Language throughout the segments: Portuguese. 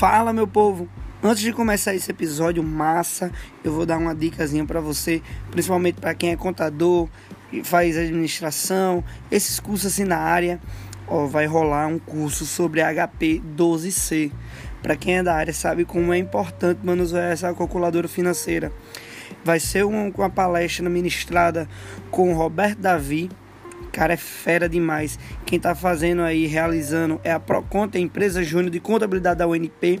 Fala, meu povo! Antes de começar esse episódio massa, eu vou dar uma dicasinha para você, principalmente para quem é contador e faz administração, esses cursos assim na área. Ó, vai rolar um curso sobre HP 12C. Para quem é da área sabe como é importante manusear essa calculadora financeira. Vai ser uma, uma palestra ministrada com Roberto Davi, cara é fera demais. Quem está fazendo aí, realizando, é a Proconta, a empresa júnior de contabilidade da UNP,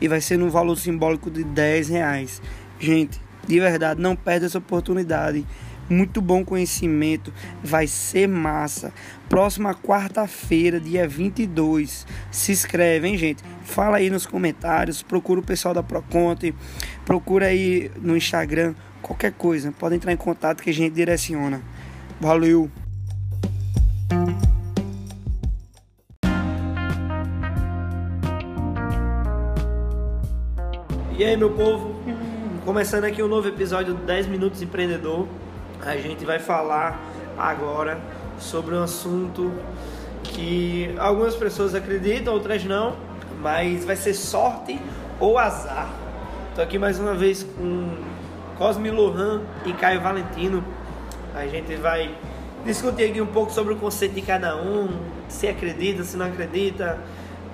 e vai ser no valor simbólico de 10 reais. Gente, de verdade, não perde essa oportunidade. Muito bom conhecimento, vai ser massa. Próxima quarta-feira, dia 22. Se inscreve, hein, gente? Fala aí nos comentários, procura o pessoal da Proconte, procura aí no Instagram, qualquer coisa. Pode entrar em contato que a gente direciona. Valeu! Aí, meu povo? Começando aqui um novo episódio do 10 Minutos Empreendedor. A gente vai falar agora sobre um assunto que algumas pessoas acreditam, outras não, mas vai ser sorte ou azar. Estou aqui mais uma vez com Cosme Lohan e Caio Valentino. A gente vai discutir aqui um pouco sobre o conceito de cada um, se acredita, se não acredita,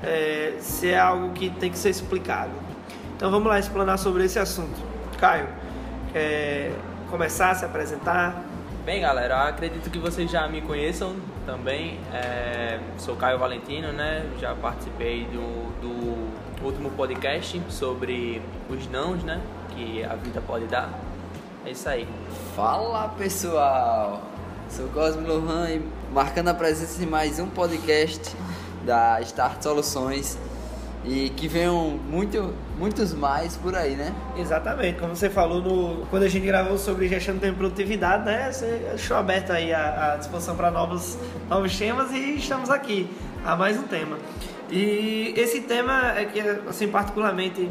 é, se é algo que tem que ser explicado. Então vamos lá explanar sobre esse assunto. Caio, quer começar a se apresentar? Bem, galera, acredito que vocês já me conheçam também. É, sou Caio Valentino, né? Já participei do, do último podcast sobre os nãos, né? Que a vida pode dar. É isso aí. Fala pessoal! Sou Cosme Lohan e marcando a presença em mais um podcast da Start Soluções e que venham muito, muitos mais por aí, né? Exatamente, como você falou no, quando a gente gravou sobre gestão de tempo e produtividade, né? Você deixou aberto aí a, a disposição para novos, novos temas e estamos aqui a mais um tema. E esse tema é que, assim, particularmente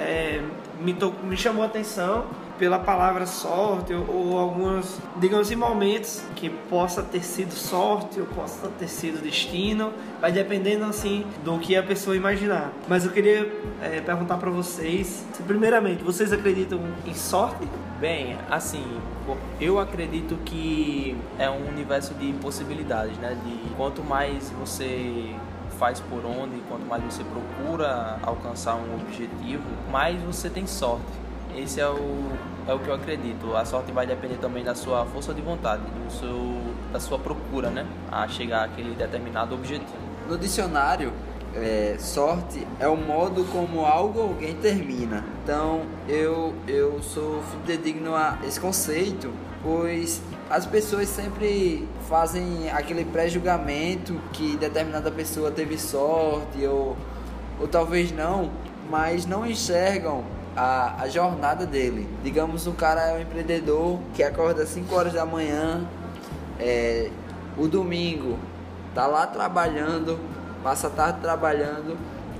é, me, to, me chamou a atenção pela palavra sorte ou, ou alguns, digamos assim, momentos que possa ter sido sorte ou possa ter sido destino, vai dependendo assim do que a pessoa imaginar. Mas eu queria é, perguntar para vocês, se, primeiramente, vocês acreditam em sorte? Bem, assim, eu acredito que é um universo de possibilidades, né? De quanto mais você faz por onde, quanto mais você procura alcançar um objetivo, mais você tem sorte esse é o, é o que eu acredito. A sorte vai depender também da sua força de vontade, do seu, da sua procura, né? A chegar àquele determinado objetivo. No dicionário, é, sorte é o modo como algo ou alguém termina. Então eu, eu sou fidedigno a esse conceito, pois as pessoas sempre fazem aquele pré-julgamento que determinada pessoa teve sorte ou, ou talvez não, mas não enxergam a, a jornada dele. Digamos, o cara é um empreendedor que acorda às 5 horas da manhã, é, o domingo tá lá trabalhando, passa a tarde trabalhando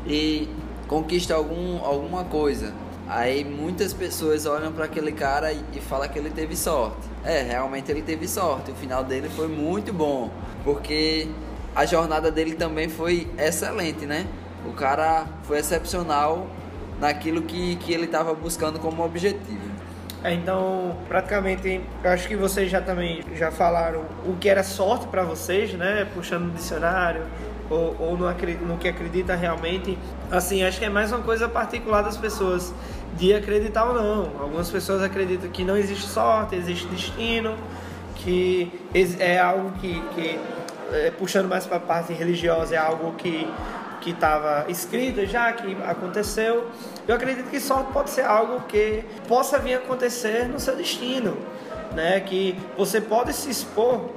e conquista algum, alguma coisa. Aí muitas pessoas olham para aquele cara e, e falam que ele teve sorte. É, realmente ele teve sorte. O final dele foi muito bom, porque a jornada dele também foi excelente, né? O cara foi excepcional naquilo que, que ele estava buscando como objetivo. É, então, praticamente, acho que vocês já também já falaram o que era sorte para vocês, né? Puxando no dicionário ou, ou no, no que acredita realmente. Assim, acho que é mais uma coisa particular das pessoas de acreditar ou não. Algumas pessoas acreditam que não existe sorte, existe destino, que é algo que, que é, puxando mais para a parte religiosa, é algo que que estava escrito já, que aconteceu. Eu acredito que só pode ser algo que possa vir a acontecer no seu destino, né? Que você pode se expor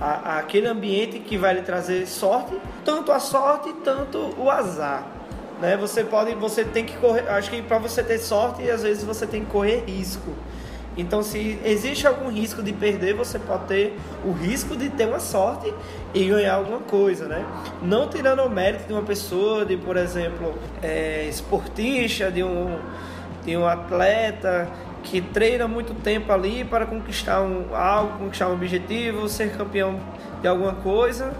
a, aquele ambiente que vai lhe trazer sorte, tanto a sorte, tanto o azar. Né? Você pode, você tem que correr. Acho que para você ter sorte, às vezes você tem que correr risco. Então, se existe algum risco de perder, você pode ter o risco de ter uma sorte e ganhar alguma coisa, né? Não tirando o mérito de uma pessoa, de, por exemplo, é, esportista, de um, de um atleta que treina muito tempo ali para conquistar um, algo, conquistar um objetivo, ser campeão de alguma coisa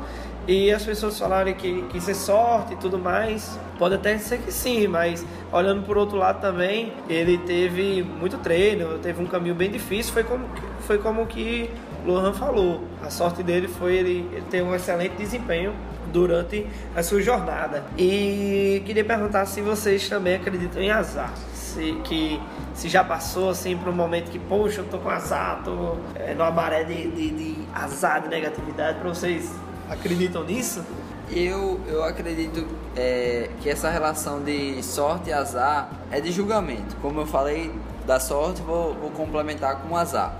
E as pessoas falarem que, que isso é sorte e tudo mais, pode até ser que sim, mas olhando por outro lado também, ele teve muito treino, teve um caminho bem difícil, foi como, foi como que Lohan falou. A sorte dele foi ele, ele ter um excelente desempenho durante a sua jornada. E queria perguntar se vocês também acreditam em azar. Se, que se já passou assim para um momento que, poxa, eu tô com azar, tô é, numa maré de, de, de azar, de negatividade, para vocês acreditam nisso? Eu, eu acredito é, que essa relação de sorte e azar é de julgamento. Como eu falei da sorte, vou, vou complementar com o azar.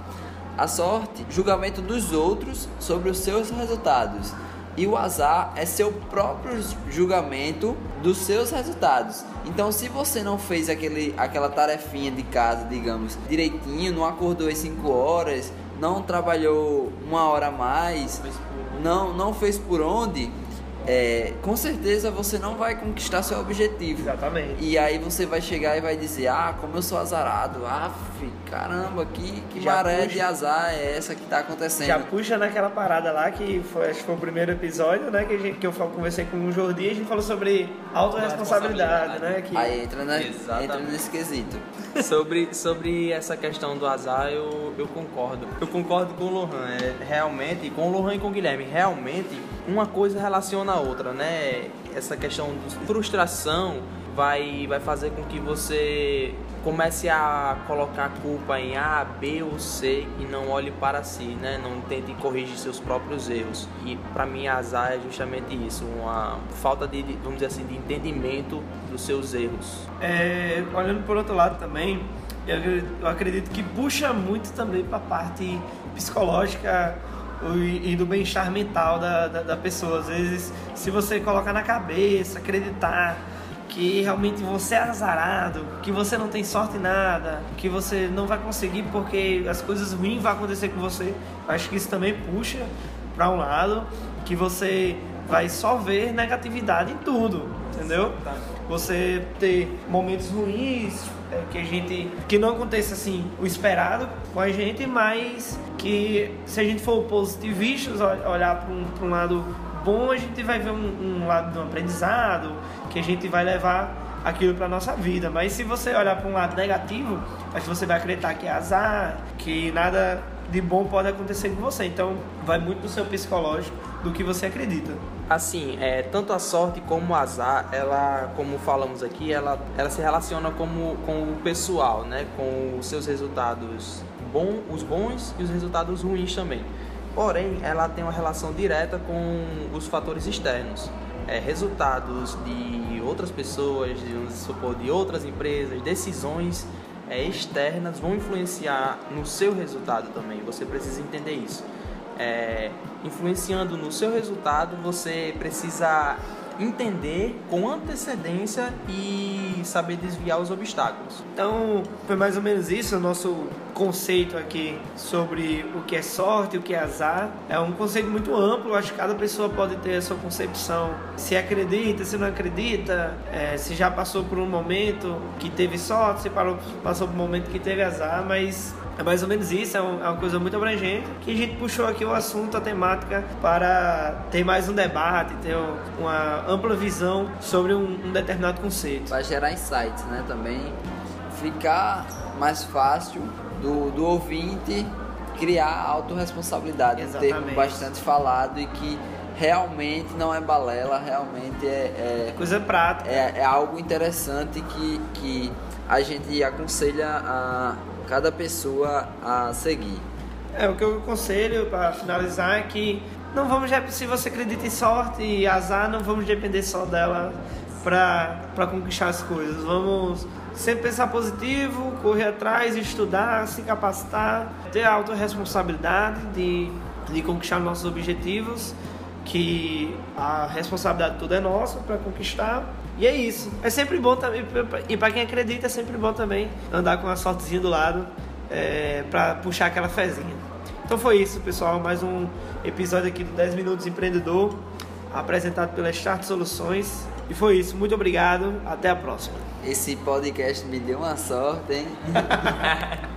A sorte, julgamento dos outros sobre os seus resultados. E o azar é seu próprio julgamento dos seus resultados. Então, se você não fez aquele, aquela tarefinha de casa, digamos, direitinho, não acordou às 5 horas, não trabalhou uma hora a mais, não, não fez por onde, é, com certeza você não vai conquistar seu objetivo. Exatamente. E aí você vai chegar e vai dizer, ah, como eu sou azarado, ah, caramba, que, que maré puxa, de azar é essa que tá acontecendo? Já puxa naquela parada lá que foi, acho que foi o primeiro episódio, né, que, gente, que eu conversei com o Jordi e a gente falou sobre autorresponsabilidade, né? Que... Aí entra, na, entra nesse quesito. sobre, sobre essa questão do azar, eu, eu concordo. Eu concordo com o Lohan, é, realmente, com o Lohan e com o Guilherme, realmente uma coisa relaciona a outra, né? Essa questão de frustração vai, vai fazer com que você comece a colocar culpa em A, B ou C e não olhe para si, né? Não tente corrigir seus próprios erros. E para mim azar é justamente isso, uma falta de, vamos dizer assim, de entendimento dos seus erros. É, olhando por outro lado também, eu acredito que puxa muito também para a parte psicológica e do bem-estar mental da, da, da, pessoa. Às vezes, se você colocar na cabeça, acreditar que realmente você é azarado, que você não tem sorte em nada, que você não vai conseguir porque as coisas ruins vão acontecer com você, acho que isso também puxa para um lado que você vai só ver negatividade em tudo, entendeu? Você ter momentos ruins, que a gente que não aconteça assim o esperado com a gente, mas que se a gente for positivistas, olhar para um, um lado bom, a gente vai ver um, um lado do aprendizado, que a gente vai levar aquilo para nossa vida. Mas se você olhar para um lado negativo, acho que você vai acreditar que é azar, que nada de bom pode acontecer com você. Então, vai muito do seu psicológico, do que você acredita. Assim, é, tanto a sorte como o azar, ela, como falamos aqui, ela, ela se relaciona como, com o pessoal, né? Com os seus resultados bom, os bons e os resultados ruins também. Porém, ela tem uma relação direta com os fatores externos. É, resultados de outras pessoas, de, supor, de outras empresas, decisões é, externas vão influenciar no seu resultado também. Você precisa entender isso. É, influenciando no seu resultado, você precisa entender com antecedência e saber desviar os obstáculos. Então, foi mais ou menos isso o nosso conceito aqui sobre o que é sorte, o que é azar. É um conceito muito amplo, acho que cada pessoa pode ter a sua concepção. Se acredita, se não acredita, é, se já passou por um momento que teve sorte, se parou, passou por um momento que teve azar, mas é mais ou menos isso, é, é uma coisa muito abrangente. Que a gente puxou aqui o assunto, a temática, para ter mais um debate, ter uma ampla visão sobre um, um determinado conceito. Para gerar insights, né? Também ficar mais fácil do, do ouvinte criar autorresponsabilidade. Exatamente. Um termo bastante falado e que realmente não é balela, realmente é. é Coisa prática. É, é algo interessante que, que a gente aconselha a cada pessoa a seguir. É, o que eu aconselho para finalizar é que não vamos, se você acredita em sorte e azar, não vamos depender só dela para conquistar as coisas. Vamos sempre pensar positivo, correr atrás, estudar, se capacitar, ter a autorresponsabilidade de, de conquistar nossos objetivos, que a responsabilidade toda é nossa para conquistar e é isso. É sempre bom também, e para quem acredita, é sempre bom também andar com a sortezinha do lado é, para puxar aquela fezinha. Então foi isso, pessoal. Mais um episódio aqui do 10 Minutos Empreendedor, apresentado pela Start Soluções. E foi isso. Muito obrigado. Até a próxima. Esse podcast me deu uma sorte, hein?